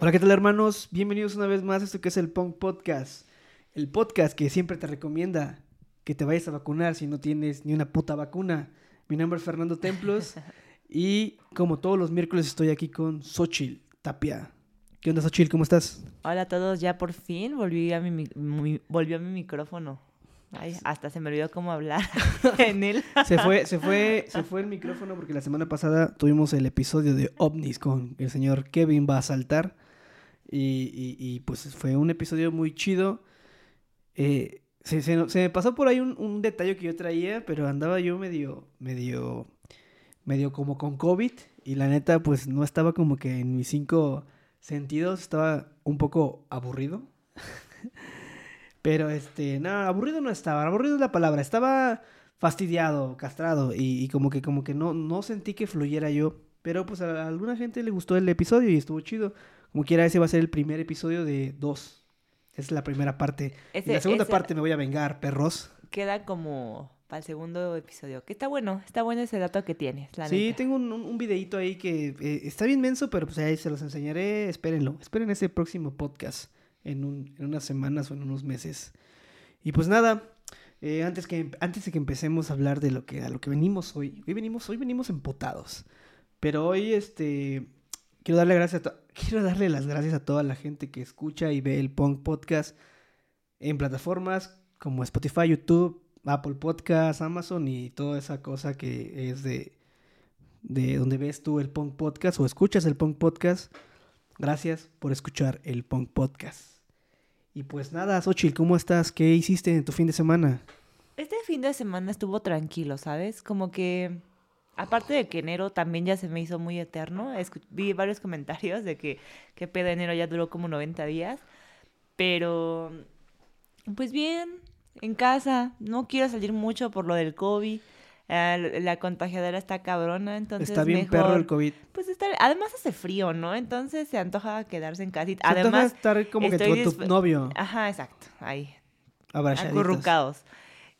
Hola, ¿qué tal hermanos? Bienvenidos una vez más a esto que es el Punk Podcast. El podcast que siempre te recomienda que te vayas a vacunar si no tienes ni una puta vacuna. Mi nombre es Fernando Templos y como todos los miércoles estoy aquí con Xochil Tapia. ¿Qué onda Xochil? ¿Cómo estás? Hola a todos, ya por fin volví a mi, volvió a mi micrófono. Ay, hasta se me olvidó cómo hablar en él. Se fue, se fue, se fue el micrófono porque la semana pasada tuvimos el episodio de OVNIs con el señor Kevin va a saltar. Y, y- y, pues fue un episodio muy chido. Eh, se, se- se me pasó por ahí un, un detalle que yo traía, pero andaba yo medio, medio, medio como con COVID. Y la neta, pues no estaba como que en mis cinco sentidos, estaba un poco aburrido. Pero este, no, aburrido no estaba, aburrido es la palabra, estaba fastidiado, castrado y, y como que como que no, no sentí que fluyera yo. Pero pues a, alguna gente le gustó el episodio y estuvo chido. Como quiera, ese va a ser el primer episodio de dos. Esa es la primera parte. y la segunda ese parte me voy a vengar, perros. Queda como para el segundo episodio. Que está bueno, está bueno ese dato que tienes, la Sí, neta. tengo un, un, un videíto ahí que eh, está bien menso, pero pues ahí se los enseñaré. Espérenlo. Esperen ese próximo podcast en, un- en unas semanas o en unos meses. Y pues nada, eh, antes, que, antes de que empecemos a hablar de lo que, a lo que venimos hoy. Hoy venimos, hoy venimos empotados. Pero hoy, este, quiero darle gracias quiero darle las gracias a toda la gente que escucha y ve el Punk Podcast en plataformas como Spotify, YouTube, Apple Podcasts, Amazon y toda esa cosa que es de, de donde ves tú el Punk Podcast o escuchas el Punk Podcast. Gracias por escuchar el Punk Podcast. Y pues nada, Xochitl, ¿cómo estás? ¿Qué hiciste en tu fin de semana? Este fin de semana estuvo tranquilo, ¿sabes? Como que, aparte de que enero también ya se me hizo muy eterno, escu- vi varios comentarios de que, que pedo enero ya duró como 90 días, pero pues bien, en casa, no quiero salir mucho por lo del COVID, eh, la contagiadera está cabrona, entonces Está bien mejor, perro el COVID. Pues estar, además hace frío, ¿no? Entonces se antoja quedarse en casita. Se Además, estar como que con tu novio ajá, exacto, ahí, acurrucados.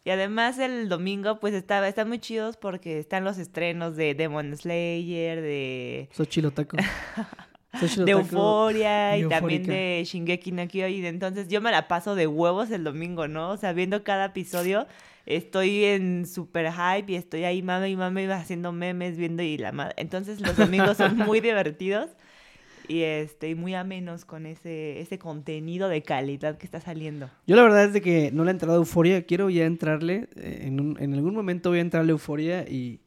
Y además el domingo pues está, están muy chidos porque están los estrenos de Demon Slayer, de. Xochitl de Euforia y, también de Shingeki no Kyojin. Entonces yo me la paso de huevos el domingo, ¿no? O sea, viendo cada episodio estoy en super hype y estoy ahí mame y mame haciendo memes, viendo y la madre. Entonces los domingos son muy divertidos y este, y muy amenos con ese, ese contenido de calidad que está saliendo. Yo la verdad es de que no le he entrado a Euforia, quiero ya entrarle, eh, en, un- en algún momento voy a entrarle a Euforia y,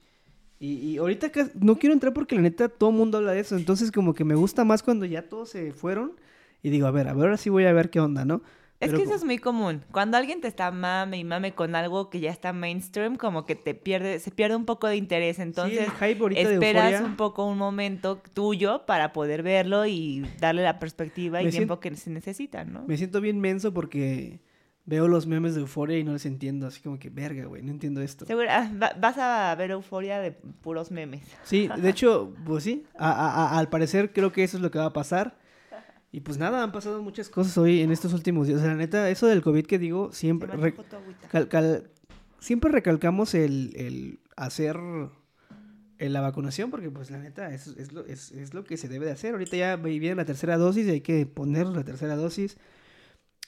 y, y ahorita no quiero entrar porque la neta todo el mundo habla de eso, entonces como que me gusta más cuando ya todos se fueron y digo, a ver, a ver, ahora sí voy a ver qué onda, ¿no? Es que eso es muy común. Cuando alguien te está mame y mame con algo que ya está mainstream, como que te pierde, se pierde un poco de interés. Entonces, sí, esperas un poco un momento tuyo para poder verlo y darle la perspectiva y Me tiempo que se necesita, ¿no? me siento bien menso porque veo los memes de Euforia y no les entiendo, así como que, verga, güey, no entiendo esto. Seguro, ah, va- vas a ver euforia de puros memes. Sí, de hecho, pues sí, a- a- a- al parecer creo que eso es lo que va a pasar. Y pues nada, han pasado muchas cosas hoy en estos últimos días. O sea, la neta, eso del COVID que digo, siempre, re- cal- cal- siempre recalcamos el, el hacer eh, la vacunación, porque pues la neta, es, es, lo, es, es lo que se debe de hacer. Ahorita ya viene la tercera dosis y hay que poner la tercera dosis.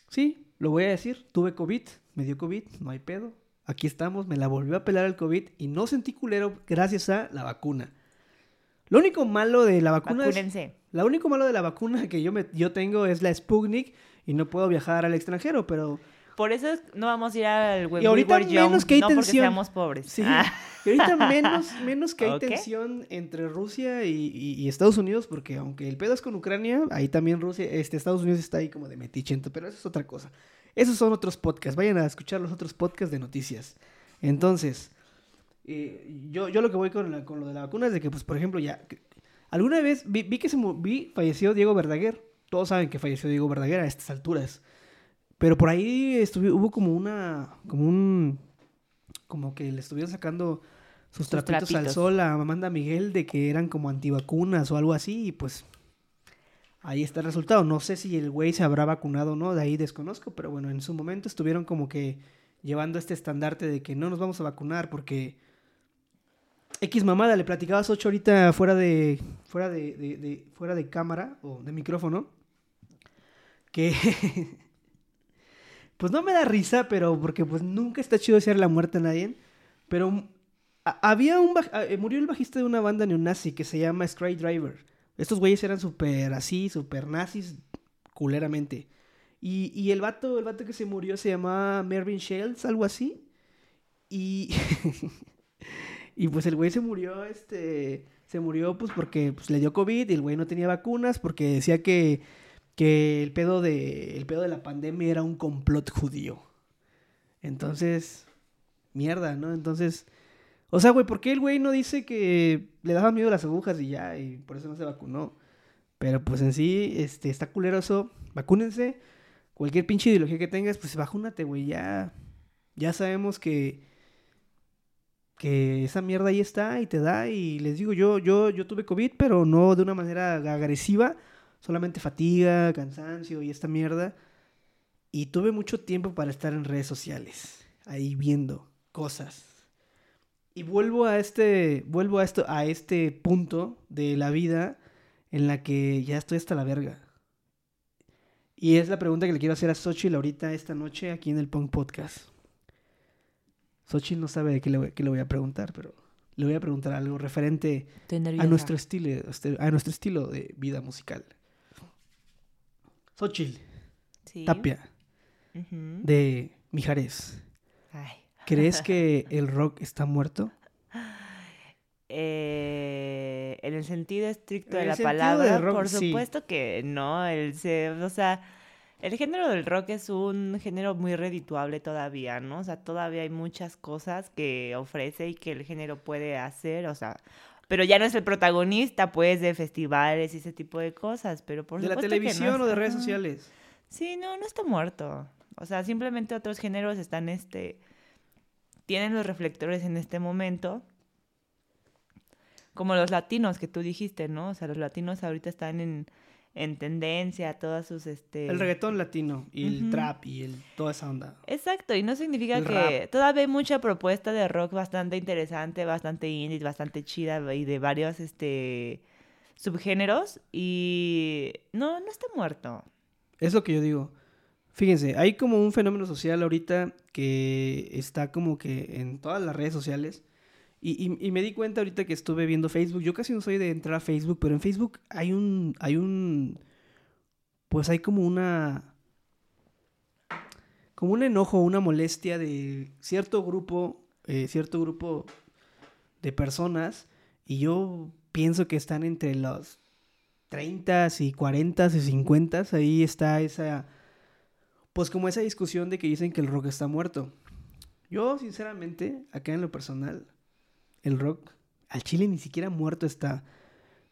Sí, lo voy a decir, tuve COVID, me dio COVID, no hay pedo. Aquí estamos, me la volvió a pelar el COVID y no sentí culero gracias a la vacuna. Lo único malo de la vacuna es, Vacúnense. lo único malo de la vacuna que yo me, yo tengo es la Sputnik y no puedo viajar al extranjero, pero Por eso es- no vamos a ir al When Y ahorita We Were Young, menos que hay no porque tensión. seamos pobres. sí, Ah, y ahorita menos, menos que hay tensión entre Rusia y, y- y Estados Unidos, porque aunque el pedo es con Ucrania, ahí también Rusia, este, Estados Unidos está ahí como de metichento, pero eso es otra cosa. Esos son otros podcasts, vayan a escuchar los otros podcasts de noticias. Entonces, eh, yo, yo lo que voy con, la- con lo de la vacuna es de que, pues, por ejemplo, ya, alguna vez vi, vi que se vi, falleció Diego Verdaguer, todos saben que falleció Diego Verdaguer a estas alturas, pero por ahí estuvi- hubo como una, como un, como que le estuvieron sacando sus, Sus trapitos, al sol a Amanda Miguel de que eran como antivacunas o algo así, y pues ahí está el resultado. No sé si el güey se habrá vacunado o no, de ahí desconozco, pero bueno, en su momento estuvieron como que llevando este estandarte de que no nos vamos a vacunar porque X mamada, le platicabas ocho ahorita fuera de, fuera de, de- de- fuera de cámara o de micrófono, que pues no me da risa, pero porque pues nunca está chido desear la muerte a nadie, pero había un, eh, murió el bajista de una banda neonazi que se llama Stray Driver. Estos güeyes eran súper así, súper nazis, culeramente. Y, y el vato, el vato que se murió se llamaba Mervyn Shields, algo así. Y, y pues el güey se murió, este, se murió pues porque pues, le dio COVID y el güey no tenía vacunas porque decía que, que el, pedo de, el pedo de la pandemia era un complot judío. Entonces, mierda, ¿no? Entonces, o sea, güey, ¿por qué el güey no dice que le daban miedo las agujas y ya, y por eso no se vacunó? Pero pues en sí, este, está culeroso, vacúnense. Cualquier pinche ideología que tengas, pues vacúnate, güey, ya. Ya sabemos que que esa mierda ahí está y te da y les digo yo yo yo tuve covid pero no de una manera agresiva solamente fatiga cansancio y esta mierda. Y tuve mucho tiempo para estar en redes sociales ahí viendo cosas. Y vuelvo a este vuelvo a esto a este punto de la vida en la que ya estoy hasta la verga. Y es la pregunta que le quiero hacer a Xochitl ahorita esta noche aquí en el Punk Podcast. Xochitl no sabe de qué le, voy, qué le voy a preguntar, pero le voy a preguntar algo referente a nuestro estilo, a nuestro estilo de vida musical. Xochitl Sí. Tapia, de Mijares. Ay. ¿Crees que el rock está muerto? Eh, en el sentido estricto de la palabra, rock, por sí. supuesto que no. El se, o sea, el género del rock es un género muy redituable todavía, ¿no? O sea, todavía hay muchas cosas que ofrece y que el género puede hacer, o sea, pero ya no es el protagonista, pues, de festivales y ese tipo de cosas, pero por ¿De la no televisión o de redes sociales? Sí, no, no está muerto. O sea, simplemente otros géneros están, este, tienen los reflectores en este momento. Como los latinos que tú dijiste, ¿no? O sea, los latinos ahorita están en, en tendencia, todas sus, este... El reggaetón latino y el trap y el, toda esa onda. Exacto, y no significa El que rap. todavía hay mucha propuesta de rock bastante interesante, bastante indie, bastante chida y de varios este subgéneros y no, no está muerto. Es lo que yo digo. Fíjense, hay como un fenómeno social ahorita que está como que en todas las redes sociales. Y, y- me di cuenta ahorita que estuve viendo Facebook. Yo casi no soy de entrar a Facebook, pero en Facebook hay un. hay un. Pues hay como una. como un enojo, una molestia de cierto grupo. eh, cierto grupo de personas. Y yo pienso que están entre los 30 y 40 y 50, ahí está esa, pues como esa discusión de que dicen que el rock está muerto. Yo, sinceramente, acá en lo personal, el rock al chile ni siquiera muerto está.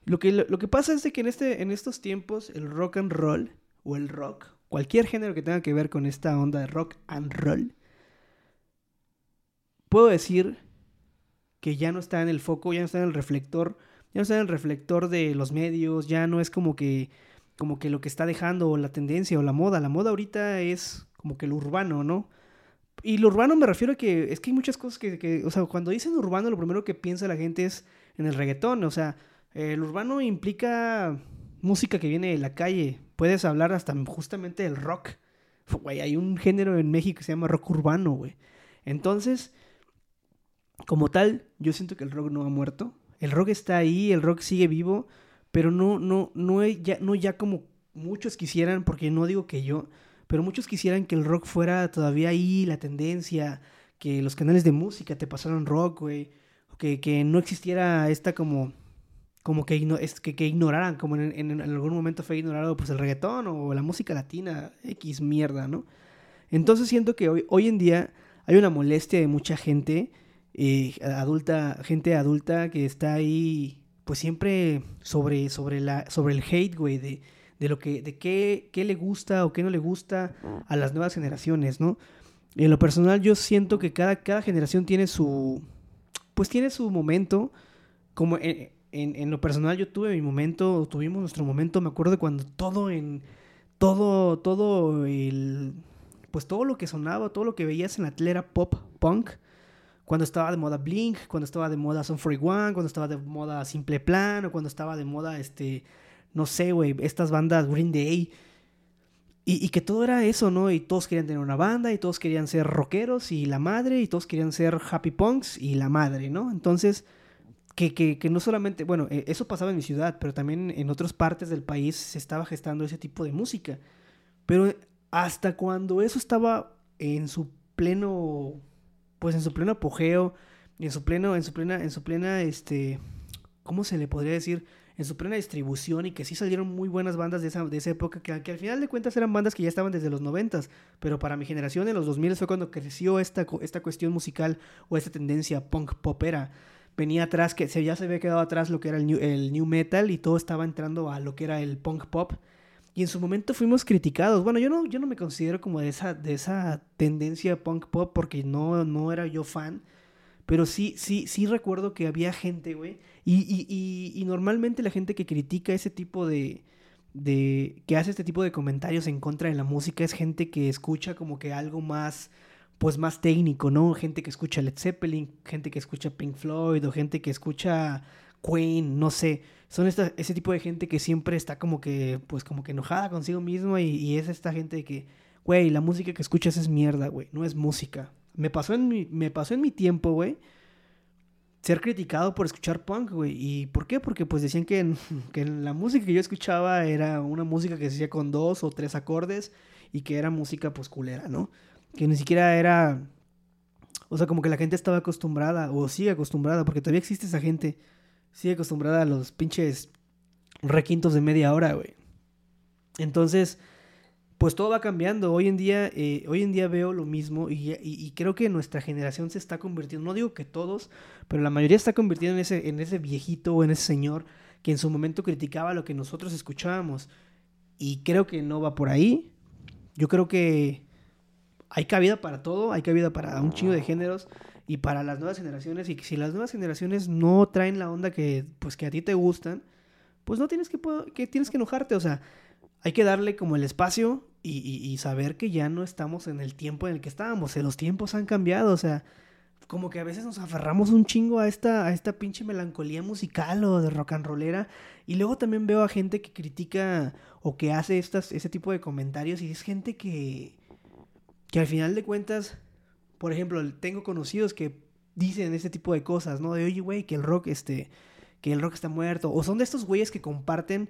Lo que, lo, que pasa es de que en, este, en estos tiempos el rock and roll, o el rock, cualquier género que tenga que ver con esta onda de rock and roll, puedo decir que ya no está en el foco, ya no está en el reflector ya no está en el reflector de los medios, ya no es como que, como que lo que está dejando la tendencia o la moda. La moda ahorita es como que lo urbano, ¿no? Y lo urbano me refiero a que es que hay muchas cosas que, que, o sea, cuando dicen urbano, lo primero que piensa la gente es en el reggaetón, o sea, el urbano implica música que viene de la calle. Puedes hablar hasta justamente del rock. Güey, hay un género en México que se llama rock urbano, güey. Entonces, como tal, yo siento que el rock no ha muerto. El rock está ahí, el rock sigue vivo, pero no, no, no, ya, no ya como muchos quisieran, porque no digo que yo, pero muchos quisieran que el rock fuera todavía ahí, la tendencia, que los canales de música te pasaran rock, güey, que, que no existiera esta como, como que, que, ignoraran, como en, en, en, algún momento fue ignorado pues el reggaetón o la música latina, X mierda, ¿no? Entonces siento que hoy, hoy en día hay una molestia de mucha gente, eh, adulta, gente adulta que está ahí, pues siempre sobre, sobre, la, sobre el hate, güey, de, de lo que, de qué, qué le gusta o qué no le gusta a las nuevas generaciones, ¿no? Y en lo personal yo siento que cada, cada generación tiene su, pues tiene su momento, como en, en, en, lo personal yo tuve mi momento, tuvimos nuestro momento, me acuerdo cuando todo en, todo, todo el, pues todo lo que sonaba, todo lo que veías en la tele era pop, punk, cuando estaba de moda Blink, cuando estaba de moda Son 41, cuando estaba de moda Simple Plan, o cuando estaba de moda, este, no sé, güey, estas bandas Green Day. Y, que todo era eso, ¿no? Y todos querían tener una banda, y todos querían ser rockeros, y la madre, y todos querían ser happy punks, y la madre, ¿no? Entonces, que, que, que no solamente, bueno, e, eso pasaba en mi ciudad, pero también en otras partes del país se estaba gestando ese tipo de música. Pero hasta cuando eso estaba en su pleno, pues en su pleno apogeo, en su pleno, en su plena, en su plena, este, ¿cómo se le podría decir? En su plena distribución y que sí salieron muy buenas bandas de esa, de esa época, que, que al final de cuentas eran bandas que ya estaban desde los noventas, pero para mi generación en los 2000 fue cuando creció esta, esta cuestión musical o esta tendencia punk popera. Venía atrás, que se, ya se había quedado atrás lo que era el new, el new metal y todo estaba entrando a lo que era el punk pop. Y en su momento fuimos criticados. Bueno, yo no, yo no me considero como de esa, de esa tendencia punk pop porque no, no era yo fan. Pero sí, sí, sí recuerdo que había gente, güey. Y, y, y, y, normalmente la gente que critica ese tipo de, de... que hace este tipo de comentarios en contra de la música es gente que escucha como que algo más pues más técnico, ¿no? Gente que escucha Led Zeppelin, gente que escucha Pink Floyd o gente que escucha Queen, no sé. Son esta, ese tipo de gente que siempre está como que, pues como que enojada consigo mismo y, y es esta gente que, güey, la música que escuchas es mierda, güey, no es música. Me pasó en mi, me pasó en mi tiempo, güey, ser criticado por escuchar punk, güey. ¿Y por qué? Porque pues decían que, que la música que yo escuchaba era una música que se hacía con dos o tres acordes y que era música pues culera, ¿no? Que ni siquiera era... O sea, como que la gente estaba acostumbrada o sigue acostumbrada, porque todavía existe esa gente sigue acostumbrada a los pinches requintos de media hora, güey. Entonces, pues todo va cambiando. Hoy en día, eh, hoy en día veo lo mismo y, y, y, creo que nuestra generación se está convirtiendo, no digo que todos, pero la mayoría está convirtiendo en ese, en ese viejito o en ese señor que en su momento criticaba lo que nosotros escuchábamos. Y creo que no va por ahí. Yo creo que hay cabida para todo, hay cabida para un chingo de géneros y para las nuevas generaciones y que si las nuevas generaciones no traen la onda que pues que a ti te gustan, pues no tienes que, que tienes que enojarte, o sea, hay que darle como el espacio y, saber que ya no estamos en el tiempo en el que estábamos, o los tiempos han cambiado, o sea, como que a veces nos aferramos un chingo a esta, a esta pinche melancolía musical o de rock and rollera. Y luego también veo a gente que critica o que hace estas, ese tipo de comentarios y es gente que, que al final de cuentas por ejemplo, tengo conocidos que dicen este tipo de cosas, ¿no? De, oye, güey, que el rock, este, que el rock está muerto. O son de estos güeyes que comparten,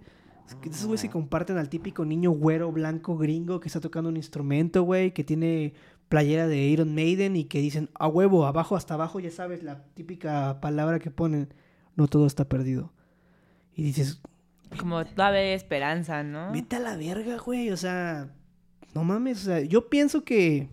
de esos güeyes que comparten al típico niño güero, blanco, gringo, que está tocando un instrumento, güey, que tiene playera de Iron Maiden y que dicen, a huevo, abajo hasta abajo, ya sabes, la típica palabra que ponen, no todo está perdido. Y dices... Como todavía hay esperanza, ¿no? Vete a la verga, güey, o sea, no mames, o sea, yo pienso que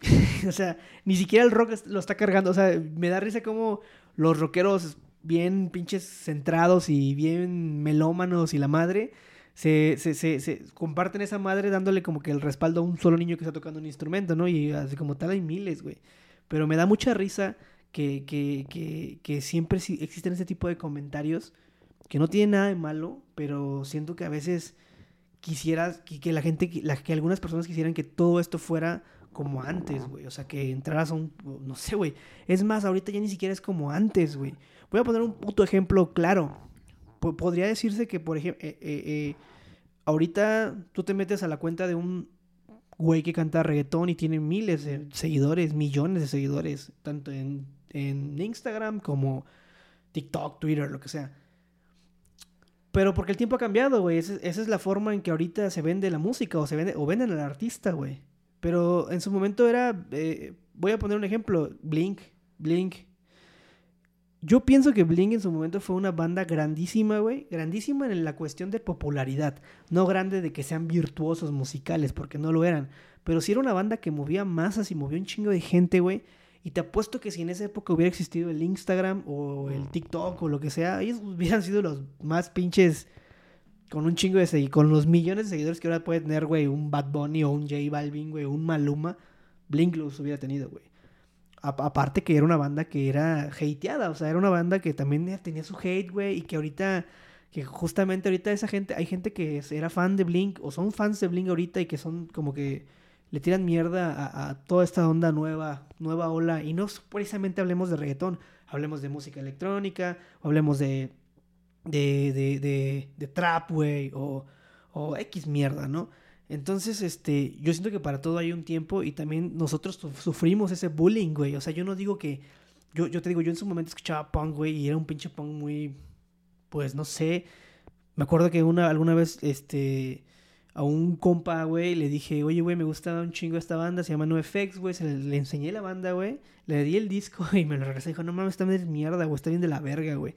o sea, ni siquiera el rock lo está cargando. O sea, me da risa como los rockeros bien pinches centrados y bien melómanos y la madre se, se, se, se, comparten esa madre dándole como que el respaldo a un solo niño que está tocando un instrumento, ¿no? Y así como tal hay miles, güey. Pero me da mucha risa que, que, que, que siempre existen ese tipo de comentarios que no tienen nada de malo, pero siento que a veces quisieras que, la gente, que algunas personas quisieran que todo esto fuera como antes, güey. O sea, que entraras a un. No sé, güey. Es más, ahorita ya ni siquiera es como antes, güey. Voy a poner un puto ejemplo claro. Podría decirse que, por ejemplo, eh, eh, eh, ahorita tú te metes a la cuenta de un güey que canta reggaetón y tiene miles de seguidores, millones de seguidores, tanto en, en Instagram como TikTok, Twitter, lo que sea. Pero porque el tiempo ha cambiado, güey. Esa, esa, es la forma en que ahorita se vende la música o se vende o venden al artista, güey. Pero en su momento era, eh, voy a poner un ejemplo, Blink, Blink. Yo pienso que Blink en su momento fue una banda grandísima, güey. Grandísima en la cuestión de popularidad. No grande de que sean virtuosos musicales, porque no lo eran. Pero sí era una banda que movía masas y movía un chingo de gente, güey. Y te apuesto que si en esa época hubiera existido el Instagram o el TikTok o lo que sea, ellos hubieran sido los más pinches con un chingo de seguidores, con los millones de seguidores que ahora puede tener, güey, un Bad Bunny o un J Balvin, güey, un Maluma, Blink los hubiera tenido, güey. Aparte que era una banda que era hateada, o sea, era una banda que también tenía su hate, güey, y que ahorita, que justamente ahorita esa gente, hay gente que era fan de Blink, o son fans de Blink ahorita y que son como que le tiran mierda a, toda esta onda nueva, nueva ola. Y no precisamente hablemos de reggaetón, hablemos de música electrónica, hablemos de, de, de, de, de trap, güey, o, o X mierda, ¿no? Entonces, este, yo siento que para todo hay un tiempo y también nosotros su- sufrimos ese bullying, güey. O sea, yo no digo que, yo, yo te digo, yo en su momento escuchaba punk, güey, y era un pinche punk muy, pues, no sé. Me acuerdo que una, alguna vez, este, a un compa, güey, le dije, oye, güey, me gusta un chingo esta banda, se llama NoFX, güey, le, le enseñé la banda, güey, le di el disco y me lo regresé, dijo, no mames, está mierda, güey, está bien de la verga, güey.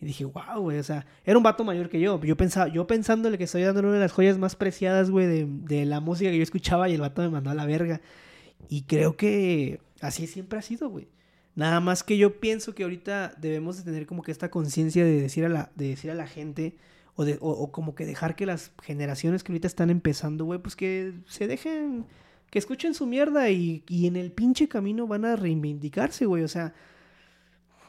Y dije, wow, güey, o sea, era un vato mayor que yo. Yo pensaba, yo pensándole que estoy dándole una de las joyas más preciadas, güey, de, de la música que yo escuchaba y el vato me mandó a la verga. Y creo que así siempre ha sido, güey. Nada más que yo pienso que ahorita debemos de tener como que esta conciencia de decir a la, de decir a la gente, o, de, o, o como que dejar que las generaciones que ahorita están empezando, güey, pues que se dejen, que escuchen su mierda y, y en el pinche camino van a reivindicarse, güey. O sea,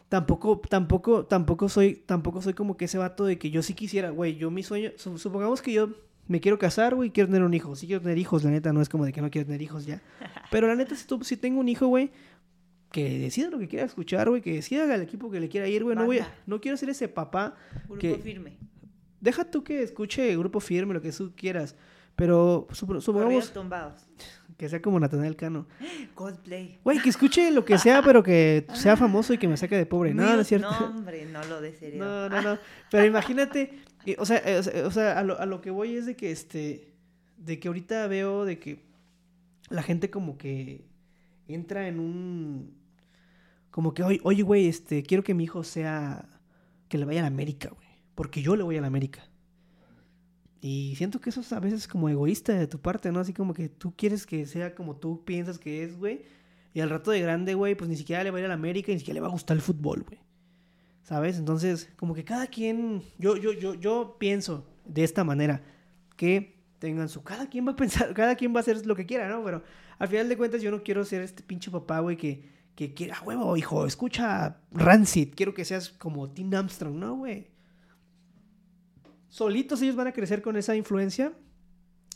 tampoco, tampoco, tampoco soy, tampoco soy como que ese vato de que yo sí quisiera, güey, yo mi sueño, su- supongamos que yo me quiero casar, güey, quiero tener un hijo, sí quiero tener hijos, la neta, no es como de que no quiero tener hijos ya, pero la neta, si, tú, si tengo un hijo, güey, que decida lo que quiera escuchar, güey, que decida el equipo que le quiera ir, güey, no voy a- no quiero ser ese papá, Grupo que- firme. deja tú que escuche grupo firme, lo que tú quieras, pero sup- supongamos Corridos tumbados. Que sea como Natanael Cano, Cosplay. güey, que escuche lo que sea, pero que sea famoso y que me saque de pobre, no, no es cierto. No, hombre, no lo desearía. No, no, no. Pero imagínate, eh, o sea, eh, o sea, o sea, a, lo, a lo que voy es de que este, de que ahorita veo de que la gente como que entra en un, como que, oye, oye, güey, este, quiero que mi hijo sea, que le vaya a la América, güey, porque yo le voy a la América. Y siento que eso es a veces como egoísta de tu parte, ¿no? Así como que tú quieres que sea como tú piensas que es, güey. Y al rato de grande, güey, pues ni siquiera le va a ir a la América ni siquiera le va a gustar el fútbol, güey. ¿Sabes? Entonces, como que cada quien, yo, yo, yo, yo pienso de esta manera, que tengan su, cada quien va a pensar, cada quien va a hacer lo que quiera, ¿no? Pero al final de cuentas yo no quiero ser este pinche papá, güey, que, que quiera, "Ah, huevo, hijo, escucha Rancid, quiero que seas como Tim Armstrong, ¿no, güey? Solitos ellos van a crecer con esa influencia,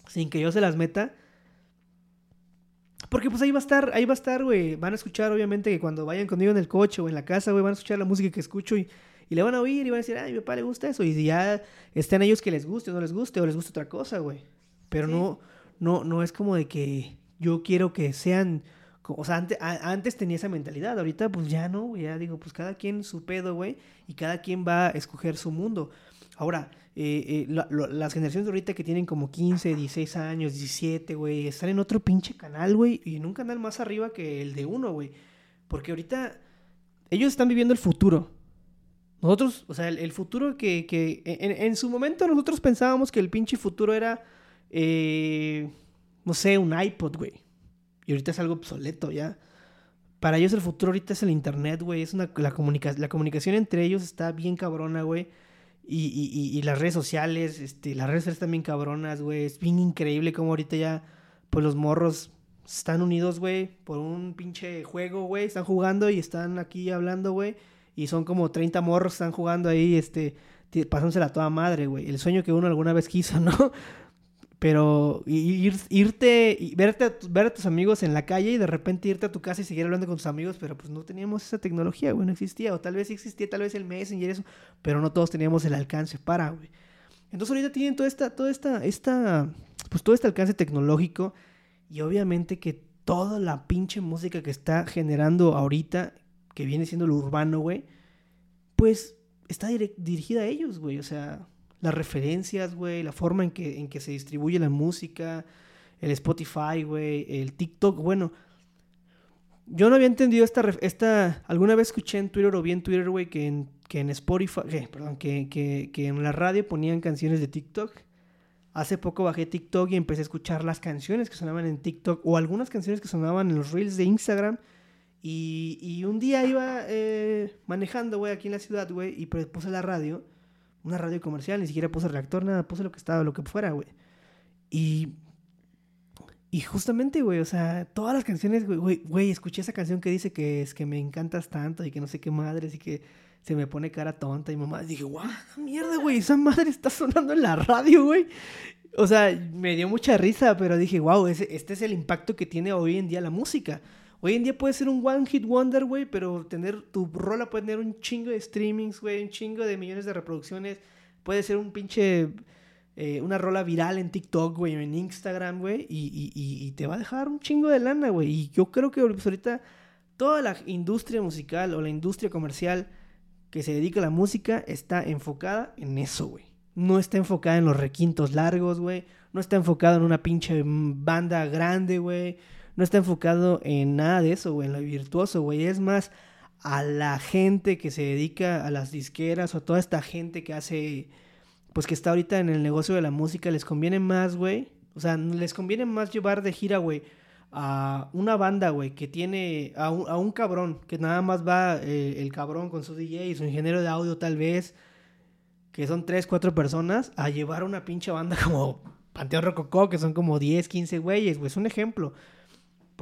sin que yo se las meta. Porque pues ahí va a estar, ahí va a estar, güey. Van a escuchar, obviamente, que cuando vayan conmigo en el coche o en la casa, güey, van a escuchar la música que escucho y, y le van a oír y van a decir, ay, mi papá le gusta eso. Y ya están ellos que les guste o no les guste o les gusta otra cosa, güey. Pero Sí. no, no, no es como de que yo quiero que sean. O sea, antes, a- antes tenía esa mentalidad. Ahorita, pues ya no, güey. Ya digo, pues cada quien su pedo, güey. Y cada quien va a escoger su mundo. Ahora, eh, eh, las generaciones de ahorita que tienen como 15, 16 años, 17, güey, están en otro pinche canal, güey, y en un canal más arriba que el de uno, güey. Porque ahorita ellos están viviendo el futuro. Nosotros, o sea, el, futuro que, que en, en su momento nosotros pensábamos que el pinche futuro era, eh, no sé, un iPod, güey. Y ahorita es algo obsoleto ya. Para ellos el futuro ahorita es el internet, güey. Es una, la, comunica- la comunicación entre ellos está bien cabrona, güey. Y, y, y, las redes sociales, este, las redes sociales bien cabronas, güey. Es bien increíble cómo ahorita ya, pues los morros están unidos, güey, por un pinche juego, güey. Están jugando y están aquí hablando, güey. Y son como 30 morros están jugando ahí, este, pasándosela a toda madre, güey. El sueño que uno alguna vez quiso, ¿no? Pero ir- irte, verte ver a tus amigos en la calle y de repente irte a tu casa y seguir hablando con tus amigos, pero pues no teníamos esa tecnología, güey, no existía. O tal vez sí existía, tal vez el Messenger eso, pero no todos teníamos el alcance para, güey. Entonces ahorita tienen toda esta, toda esta, esta, pues todo este alcance tecnológico y obviamente que toda la pinche música que está generando ahorita, que viene siendo lo urbano, güey, pues está dirigida a ellos, güey. O sea, las referencias, güey, la forma en que, en que se distribuye la música, el Spotify, güey, el TikTok, bueno. Yo no había entendido esta, esta, alguna vez escuché en Twitter o vi en Twitter, güey, que en, que en Spotify, perdón, que, que, en la radio ponían canciones de TikTok. Hace poco bajé TikTok y empecé a escuchar las canciones que sonaban en TikTok o algunas canciones que sonaban en los reels de Instagram. Y, y un día iba eh, manejando, güey, aquí en la ciudad, güey, y puse la radio, una radio comercial, ni siquiera puse reactor, nada, puse lo que estaba, lo que fuera, güey. Y, y justamente, güey, o sea, todas las canciones, güey, güey, escuché esa canción que dice que es que me encantas tanto y que no sé qué madres y que se me pone cara tonta y mamá, dije, guau, mierda, güey, esa madre está sonando en la radio, güey. O sea, me dio mucha risa, pero dije, wow, ese, este es el impacto que tiene hoy en día la música. Hoy en día puede ser un one hit wonder, güey, pero tener tu rola puede tener un chingo de streamings, güey, un chingo de millones de reproducciones. Puede ser un pinche. eh, una rola viral en TikTok, güey, en Instagram, güey, y, y- y- te va a dejar un chingo de lana, güey. Y yo creo que pues, ahorita toda la industria musical o la industria comercial que se dedica a la música está enfocada en eso, güey. No está enfocada en los requintos largos, güey. No está enfocado en una pinche banda grande, güey. No está enfocado en nada de eso, güey, en lo virtuoso, güey. Es más a la gente que se dedica a las disqueras o a toda esta gente que hace, pues que está ahorita en el negocio de la música, les conviene más, güey. O sea, les conviene más llevar de gira, güey, a una banda, güey, que tiene a un, a un cabrón, que nada más va eh, el cabrón con su DJ y su ingeniero de audio tal vez, que son tres, cuatro personas, a llevar una pinche banda como Panteón Rococó, que son como 10, 15 güeyes, güey, es un ejemplo.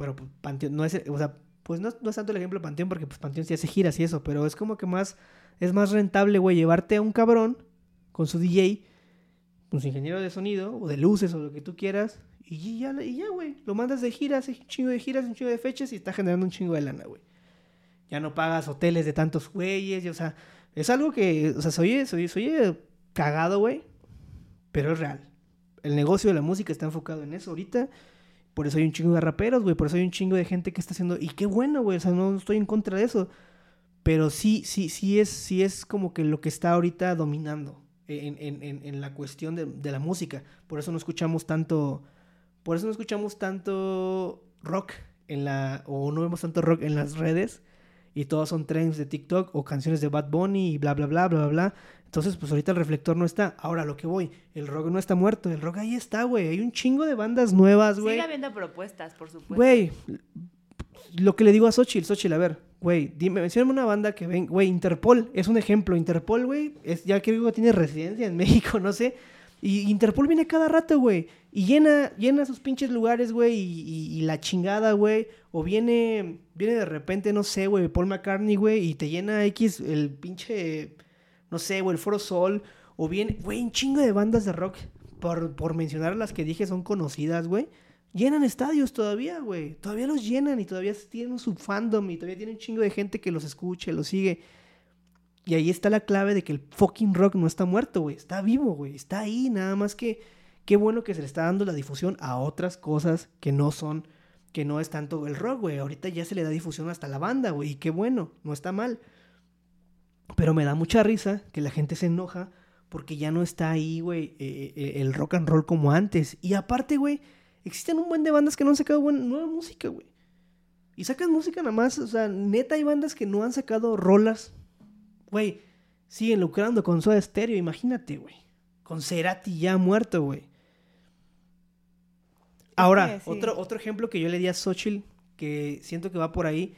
Pero pues, Panteón no es, o sea, pues no, no es tanto el ejemplo de Panteón, porque pues Panteón sí hace giras y eso, pero es como que más, es más rentable, güey, llevarte a un cabrón con su DJ, con su ingeniero de sonido, o de luces, o lo que tú quieras, y ya, y ya, güey, lo mandas de giras, un chingo de giras, un chingo de fechas, y está generando un chingo de lana, güey. Ya no pagas hoteles de tantos güeyes, y, o sea, es algo que, o sea, se oye, se oye, se oye cagado, güey, pero es real. El negocio de la música está enfocado en eso ahorita. Por eso hay un chingo de raperos, güey. Por eso hay un chingo de gente que está haciendo. Y qué bueno, güey. O sea, no estoy en contra de eso. Pero sí, sí, sí es, sí es como que lo que está ahorita dominando en, en- en- en la cuestión de, de la música. Por eso no escuchamos tanto. Por eso no escuchamos tanto rock en la. O no vemos tanto rock en las redes. Y todos son trends de TikTok o canciones de Bad Bunny y bla, bla, bla, bla, bla, bla. Entonces, pues ahorita el reflector no está. Ahora lo que voy, el rock no está muerto. El rock ahí está, güey. Hay un chingo de bandas nuevas, güey. Sigue habiendo propuestas, por supuesto. Güey, lo que le digo a Xochitl, Xochitl, a ver, güey, dime, mencióname una banda que ven, güey, Interpol es un ejemplo. Interpol, güey, es, ya creo que tiene residencia en México, no sé. Y Interpol viene cada rato, güey. Y llena, llena sus pinches lugares, güey, y, y- y la chingada, güey. O viene, viene de repente, no sé, güey, Paul McCartney, güey, y te llena X el pinche, no sé, güey, el Foro Sol. O viene, güey, un chingo de bandas de rock, por, por mencionar las que dije son conocidas, güey. Llenan estadios todavía, güey. Todavía los llenan y todavía tienen su fandom y todavía tienen un chingo de gente que los escucha, los sigue. Y ahí está la clave de que el fucking rock no está muerto, güey. Está vivo, güey. Está ahí. Nada más que qué bueno que se le está dando la difusión a otras cosas que no son, que no es tanto el rock, güey. Ahorita ya se le da difusión hasta la banda, güey. Y qué bueno, no está mal. Pero me da mucha risa que la gente se enoja porque ya no está ahí, güey, eh, eh, el rock and roll como antes. Y aparte, güey, existen un buen de bandas que no han sacado buena, nueva música, güey. Y sacan música nada más, o sea, neta hay bandas que no han sacado rolas. Güey, siguen lucrando con Soda Stereo, imagínate, güey. Con Cerati ya muerto, güey. Ahora, sí. otro, otro ejemplo que yo le di a Xochitl, que siento que va por ahí.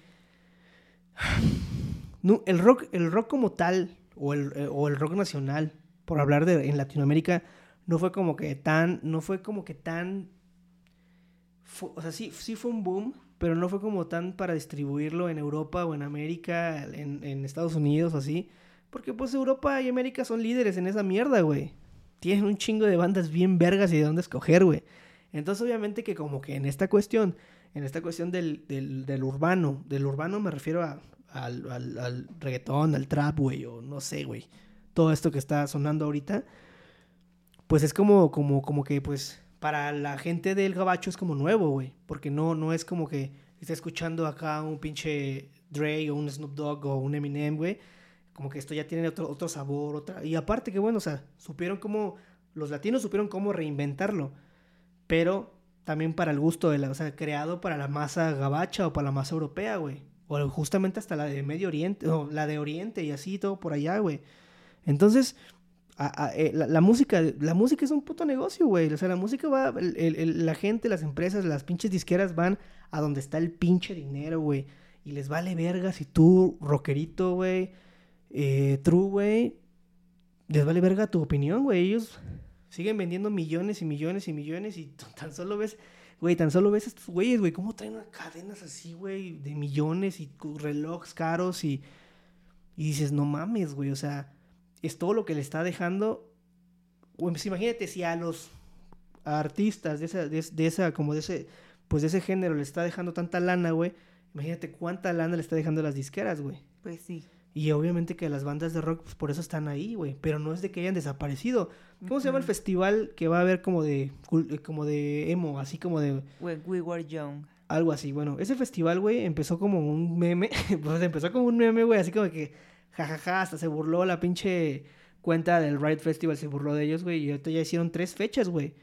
No, el rock, el rock como tal, o el, eh, o el rock nacional, por hablar de en Latinoamérica, no fue como que tan, no fue como que tan, o sea, sí, sí fue un boom, pero no fue como tan para distribuirlo en Europa o en América, en, en Estados Unidos o así, porque pues Europa y América son líderes en esa mierda, güey. Tienen un chingo de bandas bien vergas y de dónde escoger, güey. Entonces obviamente que como que en esta cuestión, en esta cuestión del, del, del urbano, del urbano me refiero a, al, al, al reggaetón, al trap, güey, o no sé, güey. Todo esto que está sonando ahorita, pues es como, como, como que, pues, para la gente del gabacho es como nuevo, güey. Porque no, no es como que está escuchando acá un pinche Dre o un Snoop Dogg o un Eminem, güey. Como que esto ya tiene otro, otro sabor, otra... Y aparte que, bueno, o sea, supieron cómo... Los latinos supieron cómo reinventarlo. Pero también para el gusto de la... O sea, creado para la masa gabacha o para la masa europea, güey. O justamente hasta la de Medio Oriente, o la de Oriente y así, todo por allá, güey. Entonces, eh, la, música, la música es un puto negocio, güey. O sea, la música va, la gente, las empresas, las pinches disqueras van a donde está el pinche dinero, güey. Y les vale verga si tú, rockerito, güey, eh, true, güey, les vale verga tu opinión, güey. Ellos siguen vendiendo millones y millones y millones y tan solo ves, güey, tan solo ves a estos güeyes, güey, cómo traen unas cadenas así, güey, de millones y relojes caros y, y dices, no mames, güey, o sea, es todo lo que le está dejando. Güey, pues imagínate si a los a artistas de esa, de, de esa, como de ese, pues de ese género le está dejando tanta lana, güey, imagínate cuánta lana le está dejando las disqueras, güey. Pues sí. Y obviamente que las bandas de rock, pues por eso están ahí, güey. Pero no es de que hayan desaparecido. ¿Cómo se llama el festival que va a haber como de, eh, como de emo, así como de When we were young. algo así? Bueno, ese festival, güey, empezó como un meme. pues empezó como un meme, güey, así como que, jajaja, hasta se burló la pinche cuenta del Riot Festival, se burló de ellos, güey. Y ahorita ya hicieron tres fechas, güey.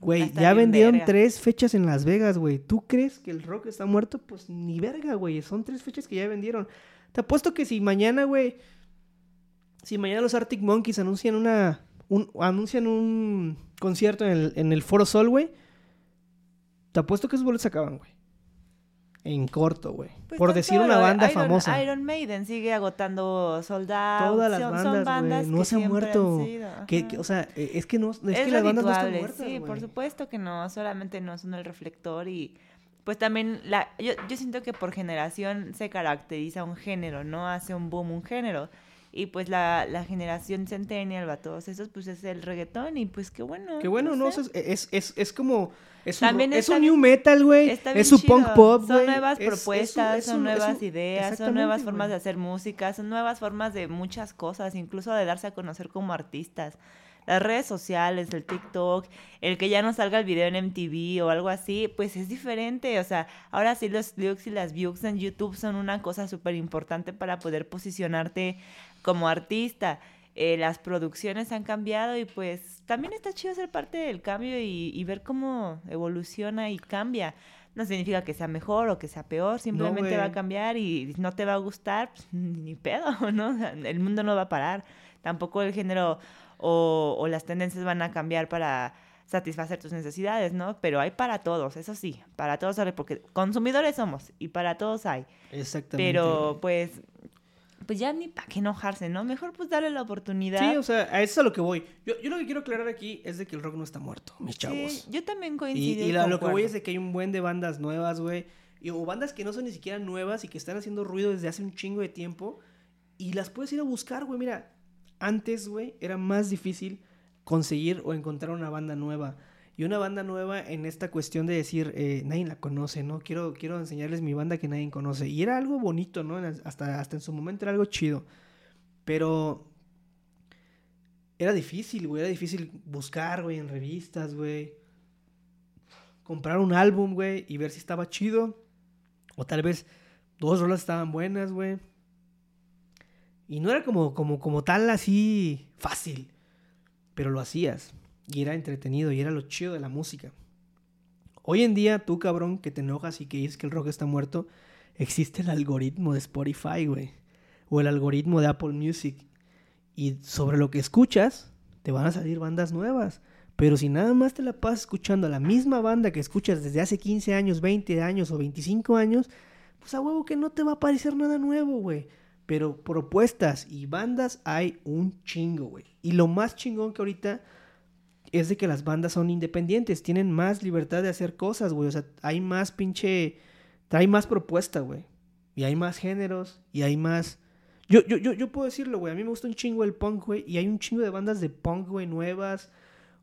Güey, ya vendieron verga. tres fechas en Las Vegas, güey. ¿Tú crees que el rock está muerto? Pues ni verga, güey. Son tres fechas que ya vendieron. Te apuesto que si mañana, güey, si mañana los Arctic Monkeys anuncian una, un, anuncian un concierto en el, en el Foro Sol, güey, te apuesto que esos boletos se acaban, güey. En corto, güey. Pues Por decir una banda Iron- famosa. Iron Maiden sigue agotando soldados. Todas las son, bandas, son bandas no se han muerto. Que, que, o sea, eh, es que no, es, es que las bandas no están muertas, sí, por supuesto que no, solamente no son el reflector y pues también la, yo, yo siento que por generación se caracteriza un género, ¿no? Hace un boom un género. Y pues la, la generación centennial, va todos esos, pues es el reggaetón y pues qué bueno. Que bueno, no, sé. sé, es, es, es como. Es un, También ro- es un bien- new metal, güey. Es su punk pop. Son nuevas es- es un- propuestas, es son un- es nuevas un- ideas, son nuevas formas de hacer música, son nuevas formas de muchas cosas, incluso de darse a conocer como artistas. Las redes sociales, el TikTok, el que ya no salga el video en MTV o algo así, pues es diferente. O sea, ahora sí los looks y las views en YouTube son una cosa súper importante para poder posicionarte como artista. Eh, las producciones han cambiado y pues también está chido ser parte del cambio y, y ver cómo evoluciona y cambia. No significa que sea mejor o que sea peor, simplemente va a cambiar y no te va a gustar, pues, ni pedo, ¿no? O sea, El mundo no va a parar. Tampoco el género o, o las tendencias van a cambiar para satisfacer tus necesidades, ¿no? Pero hay para todos, eso sí, para todos, hay, porque consumidores somos y para todos hay. Exactamente. Pero pues, pues ya ni para qué enojarse, ¿no? Mejor pues darle la oportunidad. Sí, o sea, a eso es a lo que voy. Yo, yo lo que quiero aclarar aquí es de que el rock no está muerto, mis Sí, chavos. yo también Y, coincido. y la- lo que voy es de que hay un buen de bandas nuevas, güey. y- O bandas que no son ni siquiera nuevas y que están haciendo ruido desde hace un chingo de tiempo. Y las puedes ir a buscar, güey. Mira, antes, güey, era más difícil conseguir o encontrar una banda nueva. Y una banda nueva en esta cuestión de decir, eh, nadie la conoce, ¿no? Quiero, quiero enseñarles mi banda que nadie conoce. Y era algo bonito, ¿no? Hasta, hasta en su momento era algo chido. Pero era difícil, güey. Era difícil buscar, güey, en revistas, güey. Comprar un álbum, güey, y ver si estaba chido. O tal vez dos rolas estaban buenas, güey. Y no era como, como, como tal así fácil. Pero lo hacías. Y era entretenido. Y era lo chido de la música. Hoy en día, tú, cabrón, que te enojas y que dices que el rock está muerto, existe el algoritmo de Spotify, güey. O el algoritmo de Apple Music. Y sobre lo que escuchas, te van a salir bandas nuevas. Pero si nada más te la pasas escuchando a la misma banda que escuchas desde hace 15 años, 20 años o 25 años, pues a huevo que no te va a aparecer nada nuevo, güey. Pero propuestas y bandas hay un chingo, güey. Y lo más chingón que ahorita es de que las bandas son independientes, tienen más libertad de hacer cosas, güey. O sea, hay más pinche. Hay más propuesta, güey. Y hay más géneros, y hay más. Yo, yo, yo, yo puedo decirlo, güey. A mí me gusta un chingo el punk, güey. Y hay un chingo de bandas de punk, güey, nuevas.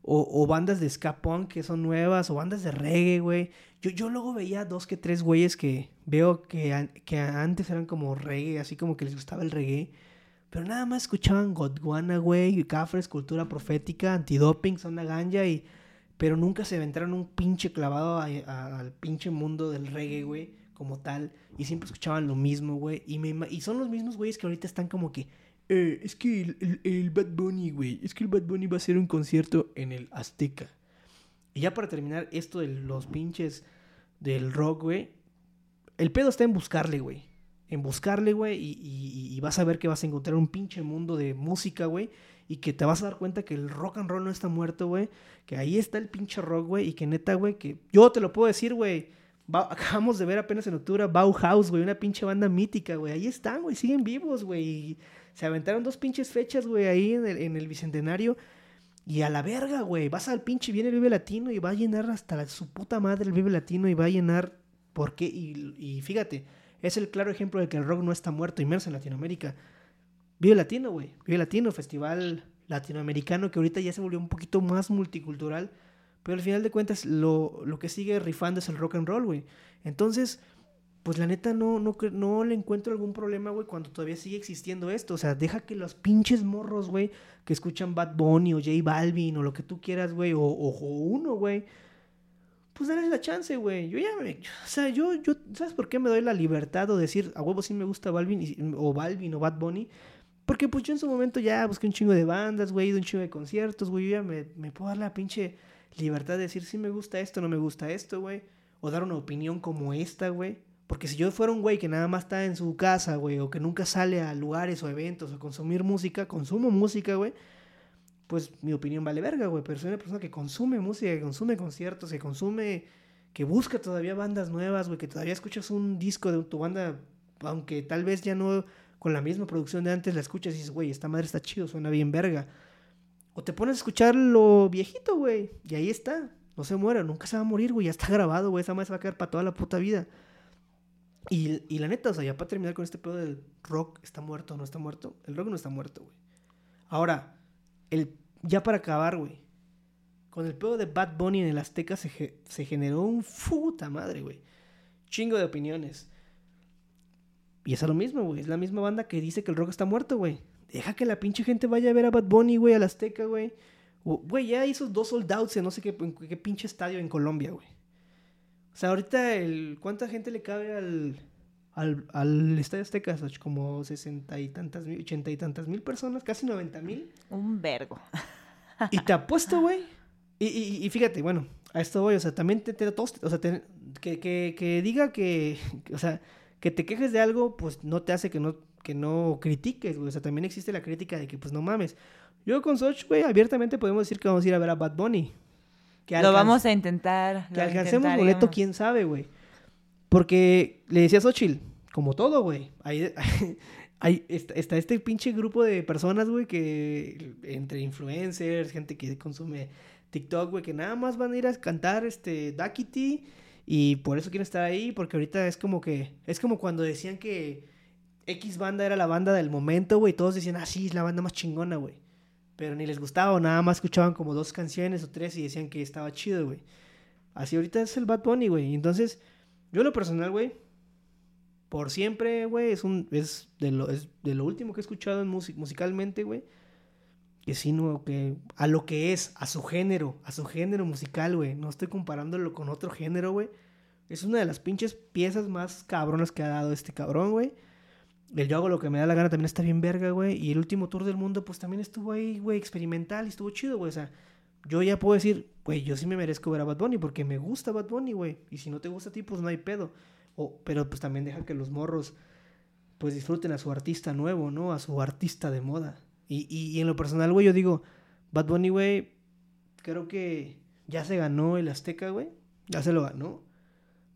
O, bandas de ska que son nuevas. O bandas de reggae, güey. Yo, yo luego veía dos que tres güeyes que veo que, que antes eran como reggae, así como que les gustaba el reggae. Pero nada más escuchaban Godwana, güey, Cafres, Cultura Profética, Antidoping, Zona Ganja y... Pero nunca se aventaron un pinche clavado al pinche mundo del reggae, güey, como tal. Y siempre escuchaban lo mismo, güey. Y, me y son los mismos güeyes que ahorita están como que... "Eh, es que el, el- Bad Bunny, güey, es que el Bad Bunny va a hacer un concierto en el Azteca. Y ya para terminar esto de los pinches del rock, güey. El pedo está en buscarle, güey. En buscarle, güey. Y, y- vas a ver que vas a encontrar un pinche mundo de música, güey. Y que te vas a dar cuenta que el rock and roll no está muerto, güey. Que ahí está el pinche rock, güey. Y que neta, güey, que yo te lo puedo decir, güey. Ba- Acabamos de ver apenas en octubre Bauhaus, güey. Una pinche banda mítica, güey. Ahí están, güey. Siguen vivos, güey. Se aventaron dos pinches fechas, güey, ahí en el, en el Bicentenario. Y a la verga, güey. Vas al pinche, viene el Vive Latino y va a llenar hasta la- su puta madre el Vive Latino y va a llenar. ¿Por qué? Y, y fíjate, es el claro ejemplo de que el rock no está muerto, inmerso en Latinoamérica. Vive Latino, güey. Vive Latino, festival latinoamericano que ahorita ya se volvió un poquito más multicultural. Pero al final de cuentas, lo, lo que sigue rifando es el rock and roll, güey. Entonces, pues la neta no, no, no le encuentro algún problema, güey, cuando todavía sigue existiendo esto. O sea, deja que los pinches morros, güey, que escuchan Bad Bunny o J Balvin o lo que tú quieras, güey, o, o, uno, güey. Pues dale la chance, güey. Yo ya me... O sea, yo, yo... ¿Sabes por qué me doy la libertad o decir, a huevo sí me gusta Balvin o Balvin o Bad Bunny? Porque pues yo en su momento ya busqué un chingo de bandas, güey, un chingo de conciertos, güey. Yo ya me, me puedo dar la pinche libertad de decir si me gusta esto, no me gusta esto, güey. O dar una opinión como esta, güey. Porque si yo fuera un güey que nada más está en su casa, güey, o que nunca sale a lugares o eventos o consumir música, consumo música, güey, pues mi opinión vale verga, güey. Pero soy una persona que consume música, que consume conciertos, que consume, que busca todavía bandas nuevas, güey, que todavía escuchas un disco de tu banda, aunque tal vez ya no con la misma producción de antes la escuchas y dices, güey, esta madre está chido, suena bien verga. O te pones a escuchar lo viejito, güey, y ahí está. No se muere, nunca se va a morir, güey, ya está grabado, güey, esa madre se va a quedar para toda la puta vida. Y, la neta, o sea, ya para terminar con este pedo del rock, ¿está muerto o no está muerto? El rock no está muerto, güey. Ahora, el, ya para acabar, güey. Con el pedo de Bad Bunny en el Azteca se, se generó un puta madre, güey. Chingo de opiniones. Y es a lo mismo, güey. Es la misma banda que dice que el rock está muerto, güey. Deja que la pinche gente vaya a ver a Bad Bunny, güey, al Azteca, güey. Güey, ya hizo dos sold outs en no sé qué, qué pinche estadio en Colombia, güey. O sea, ahorita, el, ¿cuánta gente le cabe al, al, al Estadio Azteca? Como sesenta y tantas mil, ochenta y tantas mil personas, casi noventa mil. Un vergo. Y te apuesto, güey. Y, y- y fíjate, bueno, a esto voy, o sea, también te, te todos, o sea, te- que, que, que diga que, que, o sea, que te quejes de algo, pues no te hace que no, que no critiques, güey. O sea, también existe la crítica de que, pues no mames. Yo con Soch, güey, abiertamente podemos decir que vamos a ir a ver a Bad Bunny. Que Lo vamos a intentar. que alcancemos boleto, quién sabe, güey. Porque le decía a Xochitl, como todo, güey. Ahí, ahí está, está este pinche grupo de personas, güey, que entre influencers, gente que consume TikTok, güey, que nada más van a ir a cantar este Duckity y por eso quieren estar ahí, porque ahorita es como que, es como cuando decían que X banda era la banda del momento, güey, todos decían, ah, sí, es la banda más chingona, güey. Pero ni les gustaba, o nada más escuchaban como dos canciones o tres y decían que estaba chido, güey. Así ahorita es el Bad Bunny, güey. Entonces, yo lo personal, güey, por siempre, güey, es un es de lo es de lo último que he escuchado en musi- musicalmente, güey. Que sí, no, que a lo que es, a su género, a su género musical, güey. No estoy comparándolo con otro género, güey. Es una de las pinches piezas más cabronas que ha dado este cabrón, güey. El yo hago lo que me da la gana también está bien verga, güey. Y el último tour del mundo, pues también estuvo ahí, güey, experimental y estuvo chido, güey. O sea, yo ya puedo decir, güey, yo sí me merezco ver a Bad Bunny porque me gusta Bad Bunny, güey. Y si no te gusta a ti, pues no hay pedo. O, pero pues también deja que los morros, pues disfruten a su artista nuevo, ¿no? A su artista de moda. Y, y, y en lo personal, güey, yo digo, Bad Bunny, güey, creo que ya se ganó el Azteca, güey. Ya se lo ganó.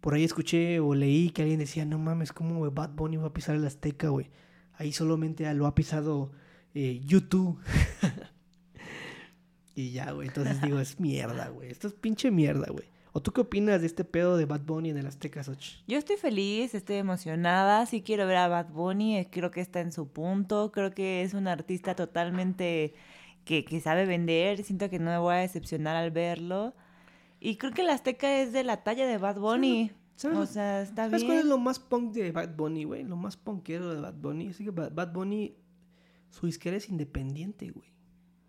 Por ahí escuché o leí que alguien decía, no mames, ¿cómo güey, Bad Bunny va a pisar el Azteca, güey? Ahí solamente lo ha pisado eh, YouTube. y ya, güey. Entonces digo, es mierda, güey. Esto es pinche mierda, güey. ¿O tú qué opinas de este pedo de Bad Bunny en el Azteca, Soch? Yo estoy feliz, estoy emocionada, sí quiero ver a Bad Bunny, eh, creo que está en su punto, creo que es un artista totalmente que, que sabe vender, siento que no me voy a decepcionar al verlo. Y creo que la Azteca es de la talla de Bad Bunny. ¿Sabes O sea, está ¿Sabes cuál es bien. lo más punk de Bad Bunny, güey? Lo más punkero de Bad Bunny. Así que Ba- Bad Bunny, su disquera es independiente, güey.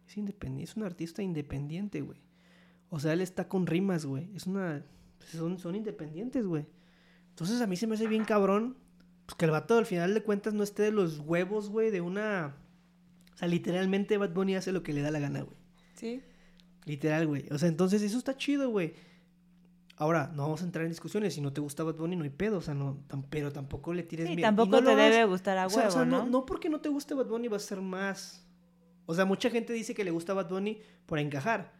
Es independiente, es un artista independiente, güey. O sea, él está con rimas, güey. Es una... Son, son independientes, güey. Entonces a mí se me hace bien cabrón. Pues que el vato al final de cuentas no esté de los huevos, güey, de una... O sea, literalmente Bad Bunny hace lo que le da la gana, güey. Sí. Literal, güey. O sea, entonces eso está chido, güey. Ahora, no vamos a entrar en discusiones. Si no te gusta Bad Bunny, no hay pedo. O sea, no, tam- pero tampoco le tires Sí, mierda. Y tampoco no lo te debe gustar a o sea, huevo, o sea, ¿no? no, no porque no te guste Bad Bunny vas a ser más. O sea, mucha gente dice que le gusta Bad Bunny por encajar.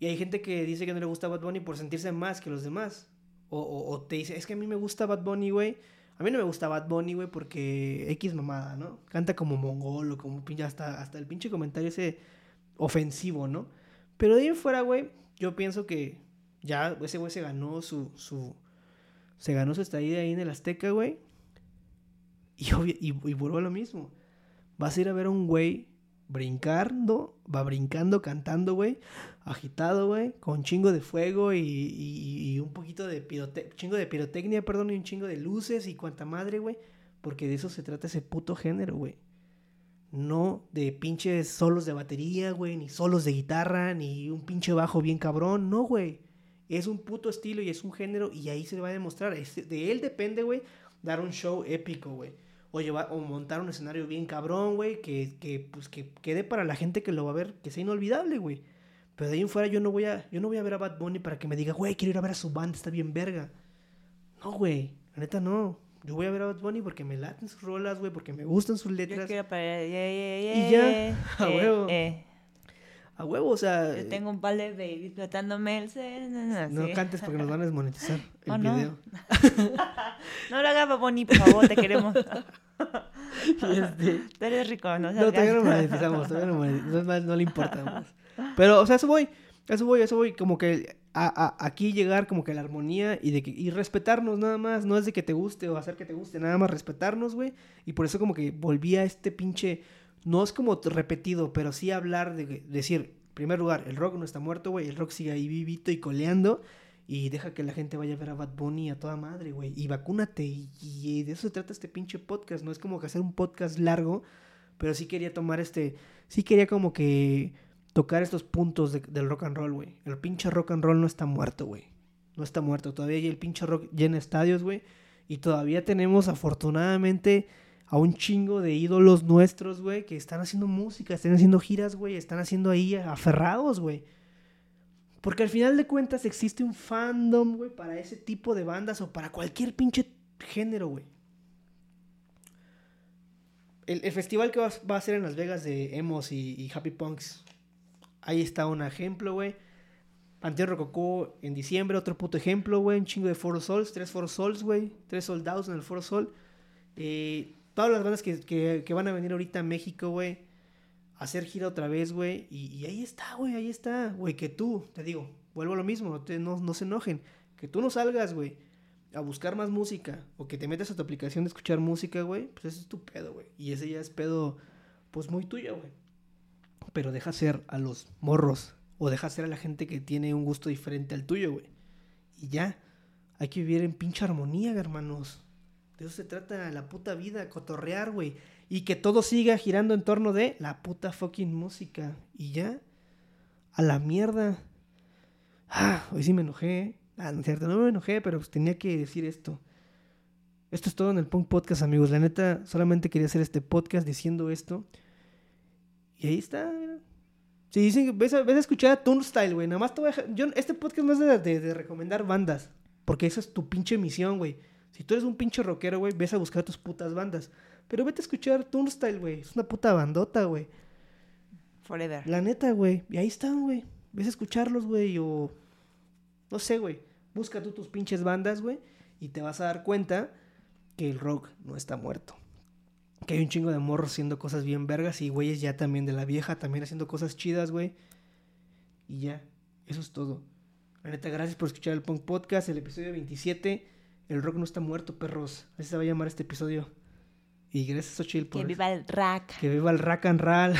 Y hay gente que dice que no le gusta Bad Bunny por sentirse más que los demás. O, o- o te dice, es que a mí me gusta Bad Bunny, güey. A mí no me gusta Bad Bunny, güey, porque X mamada, ¿no? Canta como mongol o como pinche, hasta, hasta el pinche comentario ese ofensivo, ¿no? Pero de ahí en fuera, güey, yo pienso que ya ese güey se ganó su, su, se ganó su estadía ahí en el Azteca, güey. Y, obvio- y, y vuelvo a lo mismo. Vas a ir a ver a un güey brincando, va brincando, cantando, güey, agitado, güey, con chingo de fuego y, y- un poquito de chingo de pirotecnia, perdón, y un chingo de luces y cuanta madre, güey, porque de eso se trata ese puto género, güey. No de pinches solos de batería, güey, ni solos de guitarra, ni un pinche bajo bien cabrón, no, güey. Es un puto estilo y es un género y ahí se va a demostrar. De él depende, güey, dar un show épico, güey. O, llevar, o montar un escenario bien cabrón, güey, que, que, pues, que quede para la gente que lo va a ver, que sea inolvidable, güey. Pero de ahí en fuera yo no voy a, yo no voy a ver a Bad Bunny para que me diga, güey, quiero ir a ver a su banda, está bien verga. No, güey, la neta no. Yo voy a ver a Bad Bunny porque me laten sus rolas, güey, porque me gustan sus Yo letras. quiero para... Y Y ya, a huevo. eh. A huevo, o sea, Yo tengo un par de babies flotándome el ser. no sí. cantes porque nos van a desmonetizar el Oh, no. video. No lo hagas, Bonnie, por favor, te queremos. Este, Tú eres rico, no No, todavía no monetizamos, todavía no monetizamos, más, no le importa más. Pero, o sea, eso voy, eso voy, eso voy, como que a, aquí llegar como que a la armonía y de que, y respetarnos nada más, no es de que te guste o hacer que te guste, nada más respetarnos, güey, y por eso como que volví a este pinche, no es como repetido, pero sí hablar de decir, en primer lugar, el rock no está muerto, güey, el rock sigue ahí vivito y coleando, y deja que la gente vaya a ver a Bad Bunny a toda madre, güey, y vacúnate, y, y de eso se trata este pinche podcast, no es como que hacer un podcast largo, pero sí quería tomar este, sí quería como que tocar estos puntos de- del rock and roll, güey. El pinche rock and roll no está muerto, güey. No está muerto. Todavía el pinche rock llena estadios, güey. Y todavía tenemos afortunadamente a un chingo de ídolos nuestros, güey, que están haciendo música, están haciendo giras, güey, están haciendo ahí aferrados, güey. Porque al final de cuentas existe un fandom, güey, para ese tipo de bandas o para cualquier pinche género, güey. El, festival que va, a ser en Las Vegas de Emos y Happy Punks. Ahí está un ejemplo, güey. Panteón Rococó en diciembre, otro puto ejemplo, güey. Un chingo de Foro Sols, tres Foro Sols, güey. Tres soldados en el Foro Sol. Eh, todas las bandas que, que- van a venir ahorita a México, güey. Hacer gira otra vez, güey. Y, ahí está, güey, ahí está. Güey, que tú, te digo, vuelvo a lo mismo, te- no, no se enojen. Que tú no salgas, güey, a buscar más música. O que te metas a tu aplicación de escuchar música, güey. Pues ese es tu pedo, güey. Y ese ya es pedo, pues muy tuyo, güey. Pero deja ser a los morros. O deja ser a la gente que tiene un gusto diferente al tuyo, güey. Y ya. Hay que vivir en pinche armonía, hermanos. De eso se trata la puta vida, cotorrear, güey. Y que todo siga girando en torno de la puta fucking música. Y ya. A la mierda. Ah, hoy sí me enojé. Ah, no cierto, no me enojé, pero pues tenía que decir esto. Esto es todo en el Punk Podcast, amigos. La neta, solamente quería hacer este podcast diciendo esto. Y ahí está, mira. Si dicen que ves a, ves a escuchar a Turnstyle, güey. Nada más te voy a dejar- Yo, este podcast no es de, de- de recomendar bandas. Porque esa es tu pinche misión, güey. Si tú eres un pinche rockero, güey, ves a buscar tus putas bandas. Pero vete a escuchar Turnstyle, güey. Es una puta bandota, güey. Forever. La neta, güey. Y ahí están, güey. Ves a escucharlos, güey. O. No sé, güey. Busca tú tus pinches bandas, güey. Y te vas a dar cuenta que el rock no está muerto. Que hay un chingo de morros haciendo cosas bien vergas. Y güeyes ya también de la vieja, también haciendo cosas chidas, güey. Y ya. Eso es todo. La neta, gracias por escuchar el Punk Podcast, el episodio 27. El rock no está muerto, perros. Así se va a llamar este episodio. Y gracias, Xochitl, por. Que viva el rack. Que viva el rock and roll.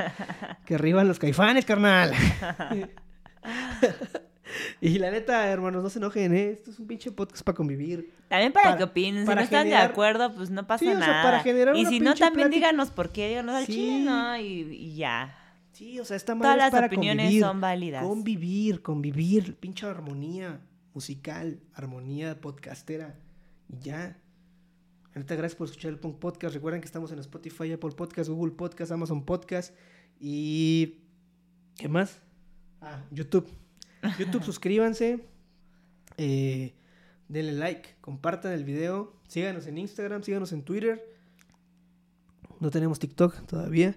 que arriba los caifanes, carnal. y la neta, hermanos, no se enojen, ¿eh? Esto es un pinche podcast para convivir. También para, Para- que opinen. Si no están generar- de acuerdo, pues no pasa Sí, o sea, nada. para generar y una si no, también plática. díganos por qué, díganos al Sí. chile, ¿no? Y, y ya. Sí, o sea, esta Todas es las para opiniones convivir. son válidas. Convivir, convivir. Pinche armonía musical, armonía podcastera. Y ya. Neta, gracias por escuchar el Punk Podcast. Recuerden que estamos en Spotify, Apple Podcast, Google Podcast, Amazon Podcast. Y. ¿Qué más? Ah, YouTube. YouTube, suscríbanse. Eh, denle like, compartan el video. Síganos en Instagram, síganos en Twitter. No tenemos TikTok todavía.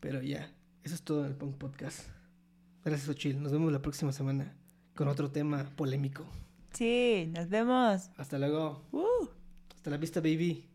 Pero ya, eso es todo en el Punk Podcast. Gracias, Ochil. Nos vemos la próxima semana con otro tema polémico. Sí, nos vemos. Hasta luego. Uh. Hasta la vista, baby.